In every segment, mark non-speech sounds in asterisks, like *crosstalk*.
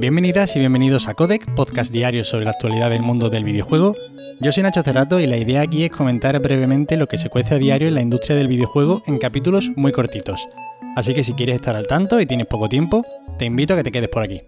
Bienvenidas y bienvenidos a Codec, podcast diario sobre la actualidad del mundo del videojuego. Yo soy Nacho Cerrato y la idea aquí es comentar brevemente lo que se cuece a diario en la industria del videojuego en capítulos muy cortitos. Así que si quieres estar al tanto y tienes poco tiempo, te invito a que te quedes por aquí.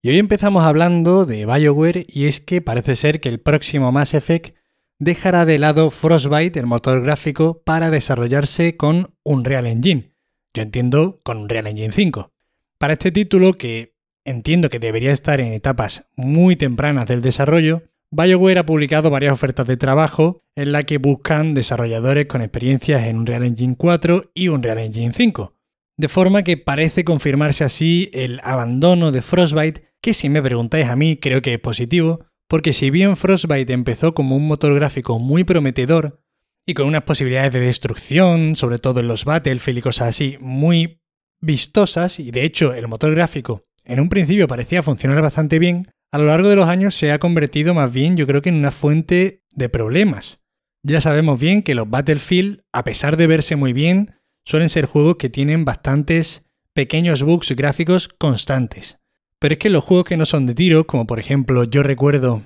Y hoy empezamos hablando de BioWare y es que parece ser que el próximo Mass Effect dejará de lado Frostbite, el motor gráfico, para desarrollarse con Unreal Engine. Yo entiendo con Unreal Engine 5. Para este título, que entiendo que debería estar en etapas muy tempranas del desarrollo, BioWare ha publicado varias ofertas de trabajo en las que buscan desarrolladores con experiencias en Unreal Engine 4 y Unreal Engine 5. De forma que parece confirmarse así el abandono de Frostbite, que si me preguntáis a mí creo que es positivo, porque si bien Frostbite empezó como un motor gráfico muy prometedor y con unas posibilidades de destrucción, sobre todo en los Battlefield y cosas así, muy vistosas, y de hecho el motor gráfico en un principio parecía funcionar bastante bien, a lo largo de los años se ha convertido más bien yo creo que en una fuente de problemas. Ya sabemos bien que los Battlefield, a pesar de verse muy bien, suelen ser juegos que tienen bastantes pequeños bugs gráficos constantes. Pero es que los juegos que no son de tiro, como por ejemplo yo recuerdo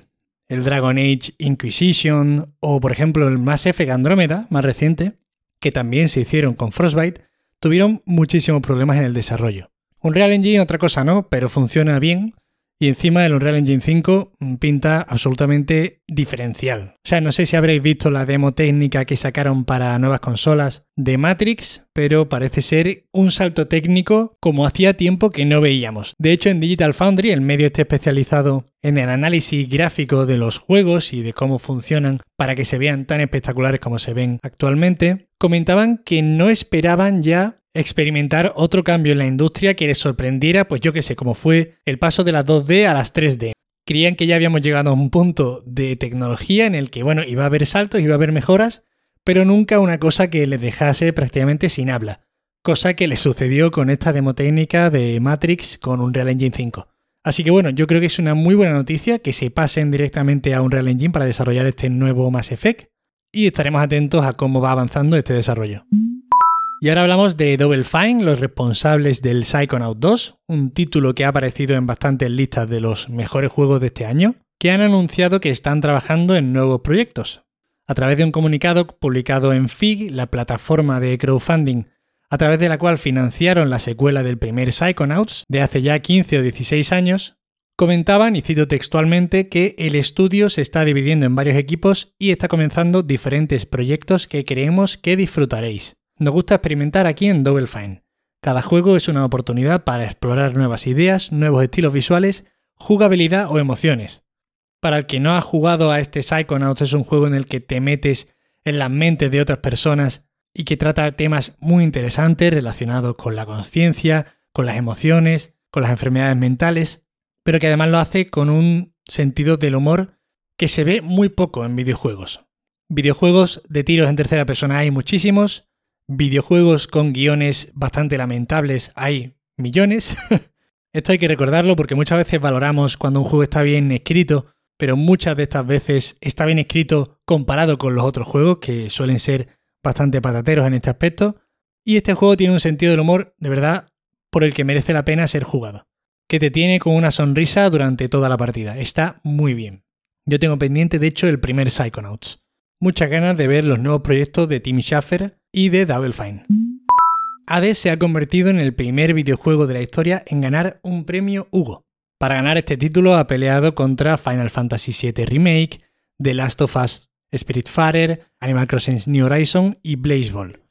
el Dragon Age Inquisition o por ejemplo el Mass Effect Andromeda, más reciente, que también se hicieron con Frostbite, tuvieron muchísimos problemas en el desarrollo. Unreal Engine otra cosa no, pero funciona bien y encima el Unreal Engine 5 pinta absolutamente diferencial. O sea, no sé si habréis visto la demo técnica que sacaron para nuevas consolas de Matrix, pero parece ser un salto técnico como hacía tiempo que no veíamos. De hecho, en Digital Foundry, el medio este especializado en el análisis gráfico de los juegos y de cómo funcionan para que se vean tan espectaculares como se ven actualmente, comentaban que no esperaban ya experimentar otro cambio en la industria que les sorprendiera, pues yo que sé, como fue el paso de las 2D a las 3D. Creían que ya habíamos llegado a un punto de tecnología en el que, bueno, iba a haber saltos, iba a haber mejoras, pero nunca una cosa que les dejase prácticamente sin habla. Cosa que les sucedió con esta demo técnica de Matrix con Unreal Engine 5. Así que bueno, yo creo que es una muy buena noticia que se pasen directamente a Unreal Engine para desarrollar este nuevo Mass Effect y estaremos atentos a cómo va avanzando este desarrollo. Y ahora hablamos de Double Fine, los responsables del Psychonaut 2, un título que ha aparecido en bastantes listas de los mejores juegos de este año, que han anunciado que están trabajando en nuevos proyectos. A través de un comunicado publicado en FIG, la plataforma de crowdfunding a través de la cual financiaron la secuela del primer Psychonauts de hace ya 15 o 16 años, comentaban, y cito textualmente, que el estudio se está dividiendo en varios equipos y está comenzando diferentes proyectos que creemos que disfrutaréis. Nos gusta experimentar aquí en Double Fine. Cada juego es una oportunidad para explorar nuevas ideas, nuevos estilos visuales, jugabilidad o emociones. Para el que no ha jugado a este Psychonauts es un juego en el que te metes en las mentes de otras personas y que trata temas muy interesantes relacionados con la conciencia, con las emociones, con las enfermedades mentales, pero que además lo hace con un sentido del humor que se ve muy poco en videojuegos. Videojuegos de tiros en tercera persona hay muchísimos, Videojuegos con guiones bastante lamentables hay millones. *laughs* Esto hay que recordarlo porque muchas veces valoramos cuando un juego está bien escrito, pero muchas de estas veces está bien escrito comparado con los otros juegos que suelen ser bastante patateros en este aspecto. Y este juego tiene un sentido del humor de verdad por el que merece la pena ser jugado. Que te tiene con una sonrisa durante toda la partida. Está muy bien. Yo tengo pendiente de hecho el primer Psychonauts. Muchas ganas de ver los nuevos proyectos de Tim Schafer y de Double Fine. Hades se ha convertido en el primer videojuego de la historia en ganar un premio Hugo. Para ganar este título ha peleado contra Final Fantasy VII Remake, The Last of Us Spiritfarer, Animal Crossing New Horizon y Blaze Ball.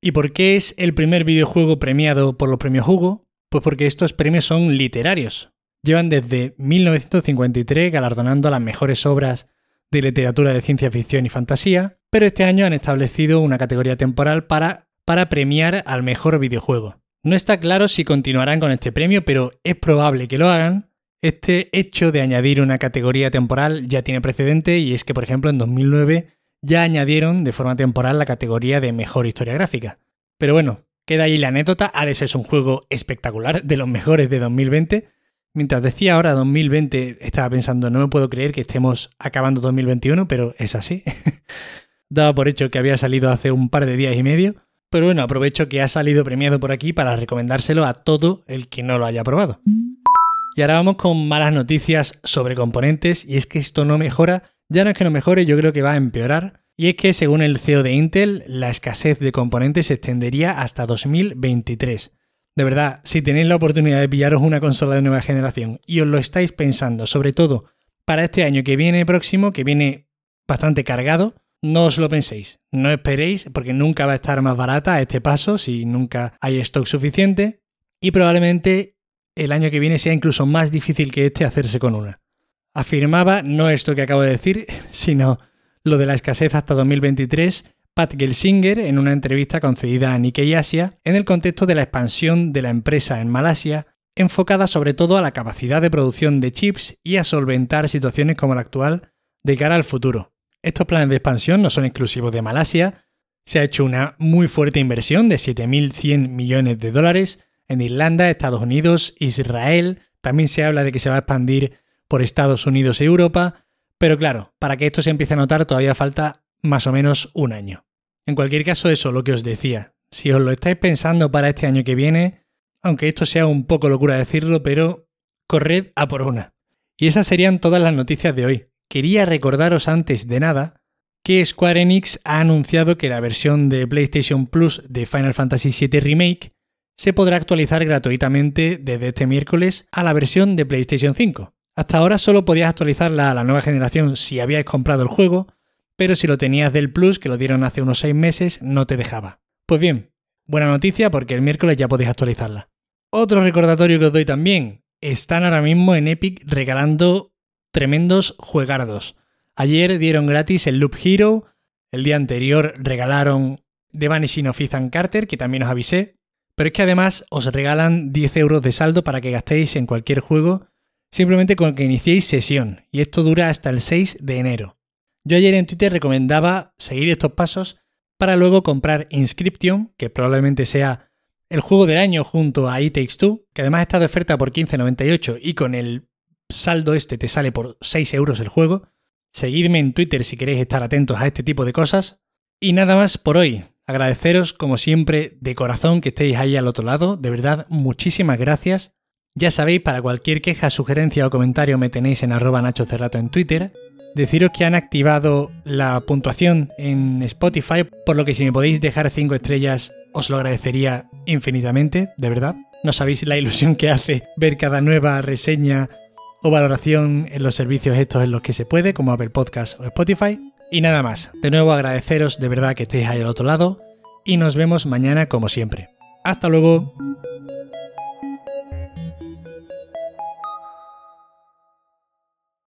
¿Y por qué es el primer videojuego premiado por los premios Hugo? Pues porque estos premios son literarios. Llevan desde 1953 galardonando las mejores obras de literatura de ciencia ficción y fantasía, pero este año han establecido una categoría temporal para, premiar al mejor videojuego. No está claro si continuarán con este premio, pero es probable que lo hagan. Este hecho de añadir una categoría temporal ya tiene precedente y es que, por ejemplo, en 2009 ya añadieron de forma temporal la categoría de mejor historia gráfica. Pero bueno, queda ahí la anécdota. Hades es un juego espectacular, de los mejores de 2020, Mientras decía ahora 2020, estaba pensando, no me puedo creer que estemos acabando 2021, pero es así. *laughs* Daba por hecho que había salido hace un par de días y medio. Pero bueno, aprovecho que ha salido premiado por aquí para recomendárselo a todo el que no lo haya probado. Y ahora vamos con malas noticias sobre componentes y es que esto no mejora, ya no es que no mejore, yo creo que va a empeorar. Y es que según el CEO de Intel, la escasez de componentes se extendería hasta 2023. De verdad, si tenéis la oportunidad de pillaros una consola de nueva generación y os lo estáis pensando, sobre todo para este año que viene próximo, que viene bastante cargado, no os lo penséis, no esperéis porque nunca va a estar más barata a este paso si nunca hay stock suficiente y probablemente el año que viene sea incluso más difícil que este hacerse con una. Afirmaba no esto que acabo de decir, *laughs* sino lo de la escasez hasta 2023 Pat Gelsinger en una entrevista concedida a Nikkei Asia en el contexto de la expansión de la empresa en Malasia, enfocada sobre todo a la capacidad de producción de chips y a solventar situaciones como la actual de cara al futuro. Estos planes de expansión no son exclusivos de Malasia, se ha hecho una muy fuerte inversión de 7.100 millones de dólares en Irlanda, Estados Unidos, Israel, también se habla de que se va a expandir por Estados Unidos y Europa, pero claro, para que esto se empiece a notar todavía falta más o menos un año. En cualquier caso, eso, lo que os decía. Si os lo estáis pensando para este año que viene, aunque esto sea un poco locura decirlo, pero corred a por una. Y esas serían todas las noticias de hoy. Quería recordaros antes de nada que Square Enix ha anunciado que la versión de PlayStation Plus de Final Fantasy VII Remake se podrá actualizar gratuitamente desde este miércoles a la versión de PlayStation 5. Hasta ahora solo podías actualizarla a la nueva generación si habíais comprado el juego, pero si lo tenías del Plus, que lo dieron hace unos 6 meses, no te dejaba. Pues bien, buena noticia porque el miércoles ya podéis actualizarla. Otro recordatorio que os doy también, están ahora mismo en Epic regalando tremendos juegardos. Ayer dieron gratis el Loop Hero, el día anterior regalaron The Vanishing of Ethan Carter, que también os avisé, pero es que además os regalan 10 euros de saldo para que gastéis en cualquier juego simplemente con que iniciéis sesión, y esto dura hasta el 6 de enero. Yo ayer en Twitter recomendaba seguir estos pasos para luego comprar Inscription, que probablemente sea el juego del año junto a It Takes Two, que además está de oferta por 15.98 y con el saldo este te sale por 6 euros el juego. Seguidme en Twitter si queréis estar atentos a este tipo de cosas. Y nada más por hoy. Agradeceros como siempre de corazón que estéis ahí al otro lado. De verdad, muchísimas gracias. Ya sabéis, para cualquier queja, sugerencia o comentario me tenéis en arroba Nacho Cerrato en Twitter. Deciros que han activado la puntuación en Spotify, por lo que si me podéis dejar 5 estrellas os lo agradecería infinitamente, de verdad. No sabéis la ilusión que hace ver cada nueva reseña o valoración en los servicios estos en los que se puede, como Apple Podcast o Spotify. Y nada más, de nuevo agradeceros de verdad que estéis ahí al otro lado y nos vemos mañana como siempre. Hasta luego.